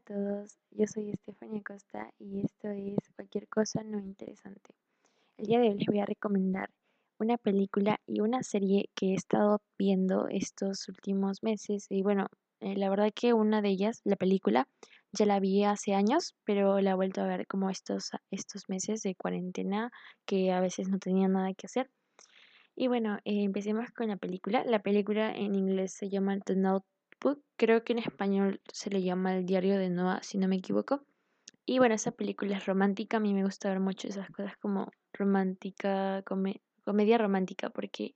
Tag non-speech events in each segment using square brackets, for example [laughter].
a todos, yo soy Estefania Costa y esto es Cualquier cosa no interesante. El día de hoy les voy a recomendar una película y una serie que he estado viendo estos últimos meses y bueno, eh, la verdad que una de ellas, la película, ya la vi hace años, pero la he vuelto a ver como estos, estos meses de cuarentena que a veces no tenía nada que hacer. Y bueno, eh, empecemos con la película. La película en inglés se llama The Note creo que en español se le llama El diario de Noah, si no me equivoco. Y bueno, esa película es romántica, a mí me gusta ver mucho esas cosas como romántica, comedia romántica, porque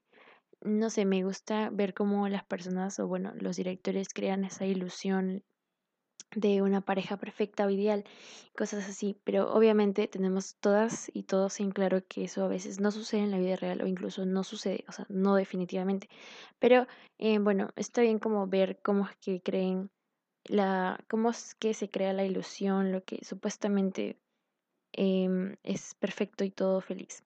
no sé, me gusta ver cómo las personas o bueno, los directores crean esa ilusión de una pareja perfecta o ideal, cosas así, pero obviamente tenemos todas y todos en claro que eso a veces no sucede en la vida real o incluso no sucede, o sea, no definitivamente, pero eh, bueno, está bien como ver cómo es que creen la, cómo es que se crea la ilusión, lo que supuestamente em, es perfecto y todo feliz.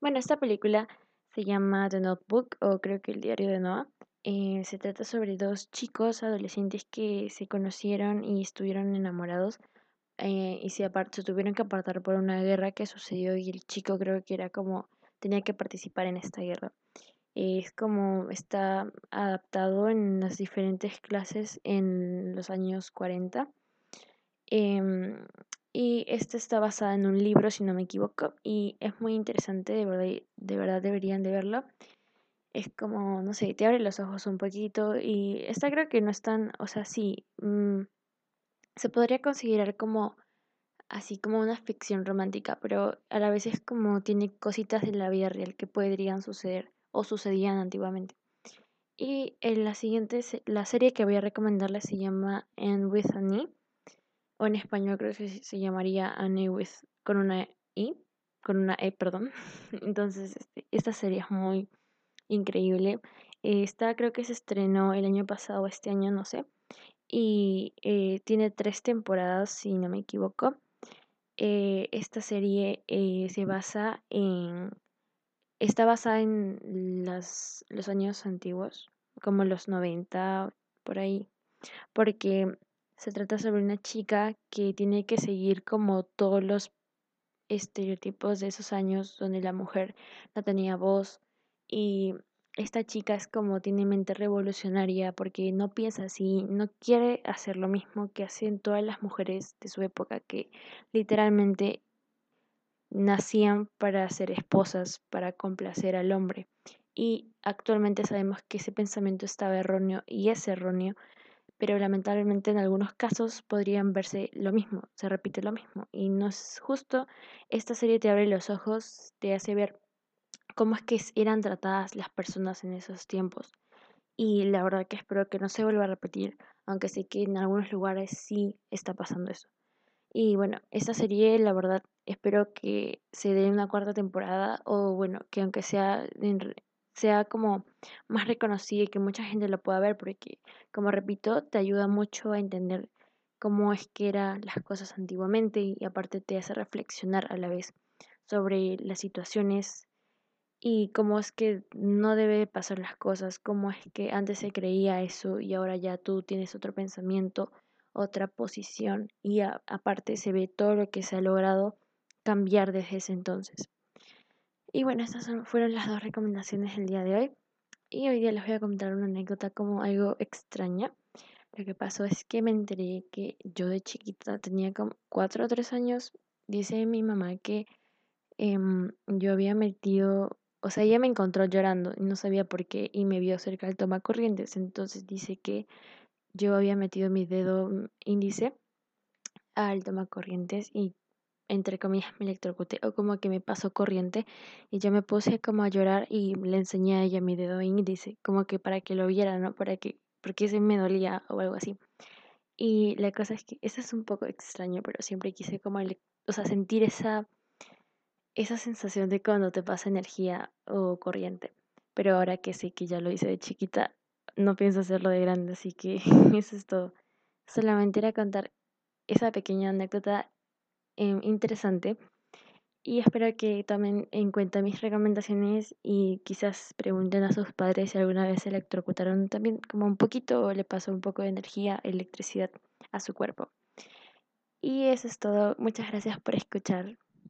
Bueno, esta película se llama The Notebook o creo que el diario de Noah eh, se trata sobre dos chicos adolescentes que se conocieron y estuvieron enamorados eh, y se, se tuvieron que apartar por una guerra que sucedió y el chico creo que era como tenía que participar en esta guerra. es como está adaptado en las diferentes clases en los años 40. Em, y esta está basada en un libro, si no me equivoco, y es muy interesante, de verdad, de verdad deberían de verlo es como, no sé, te abre los ojos un poquito y esta creo que no es tan, o sea, sí, mm, se podría considerar como así como una ficción romántica, pero a la vez es como tiene cositas de la vida real que podrían suceder o sucedían antiguamente. Y en la siguiente, la serie que voy a recomendarles se llama And with Annie, o en español creo que se llamaría Annie with, con una I, con una E, perdón. [laughs] Entonces, este, esta serie es muy increíble. Esta creo que se estrenó el año pasado o este año, no sé. Y eh, tiene tres temporadas, si no me equivoco. Eh, esta serie eh, se basa en... Está basada en las, los años antiguos, como los 90, por ahí. Porque se trata sobre una chica que tiene que seguir como todos los estereotipos de esos años donde la mujer no tenía voz, y esta chica es como tiene mente revolucionaria porque no piensa así, no quiere hacer lo mismo que hacen todas las mujeres de su época que literalmente nacían para ser esposas, para complacer al hombre. Y actualmente sabemos que ese pensamiento estaba erróneo y es erróneo, pero lamentablemente en algunos casos podrían verse lo mismo, se repite lo mismo. Y no es justo, esta serie te abre los ojos, te hace ver cómo es que eran tratadas las personas en esos tiempos. Y la verdad que espero que no se vuelva a repetir, aunque sé que en algunos lugares sí está pasando eso. Y bueno, esta serie, la verdad, espero que se dé una cuarta temporada o bueno, que aunque sea, sea como más reconocida y que mucha gente lo pueda ver, porque como repito, te ayuda mucho a entender cómo es que eran las cosas antiguamente y aparte te hace reflexionar a la vez sobre las situaciones y cómo es que no debe pasar las cosas, cómo es que antes se creía eso y ahora ya tú tienes otro pensamiento, otra posición y aparte se ve todo lo que se ha logrado cambiar desde ese entonces. Y bueno, estas fueron las dos recomendaciones del día de hoy. Y hoy día les voy a contar una anécdota como algo extraña. Lo que pasó es que me enteré que yo de chiquita tenía como cuatro o tres años. Dice mi mamá que em, yo había metido o sea, ella me encontró llorando y no sabía por qué y me vio cerca del toma corrientes. Entonces dice que yo había metido mi dedo mm, índice al toma corrientes y entre comillas me electrocuté o como que me pasó corriente y yo me puse como a llorar y le enseñé a ella mi dedo índice como que para que lo viera, ¿no? Para que, porque se me dolía o algo así. Y la cosa es que eso es un poco extraño, pero siempre quise como, o sea, sentir esa esa sensación de cuando te pasa energía o corriente. Pero ahora que sé que ya lo hice de chiquita, no pienso hacerlo de grande, así que [laughs] eso es todo. Solamente era contar esa pequeña anécdota em, interesante y espero que tomen en cuenta mis recomendaciones y quizás pregunten a sus padres si alguna vez se electrocutaron también como un poquito o le pasó un poco de energía, electricidad a su cuerpo. Y eso es todo. Muchas gracias por escuchar.